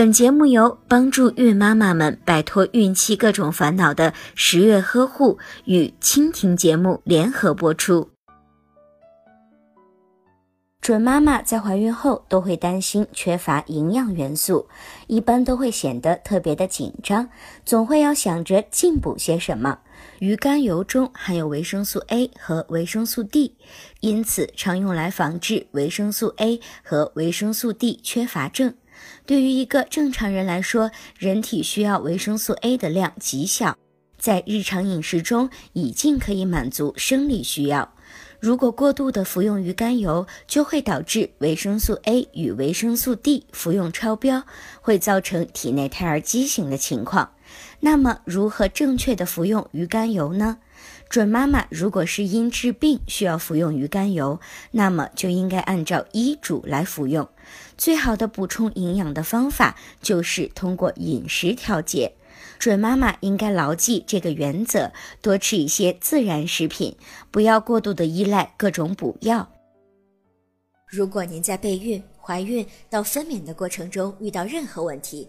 本节目由帮助孕妈妈们摆脱孕期各种烦恼的十月呵护与蜻蜓节目联合播出。准妈妈在怀孕后都会担心缺乏营养元素，一般都会显得特别的紧张，总会要想着进补些什么。鱼肝油中含有维生素 A 和维生素 D，因此常用来防治维生素 A 和维生素 D 缺乏症。对于一个正常人来说，人体需要维生素 A 的量极小，在日常饮食中已经可以满足生理需要。如果过度的服用鱼肝油，就会导致维生素 A 与维生素 D 服用超标，会造成体内胎儿畸形的情况。那么，如何正确的服用鱼肝油呢？准妈妈如果是因治病需要服用鱼肝油，那么就应该按照医嘱来服用。最好的补充营养的方法就是通过饮食调节。准妈妈应该牢记这个原则，多吃一些自然食品，不要过度的依赖各种补药。如果您在备孕、怀孕到分娩的过程中遇到任何问题，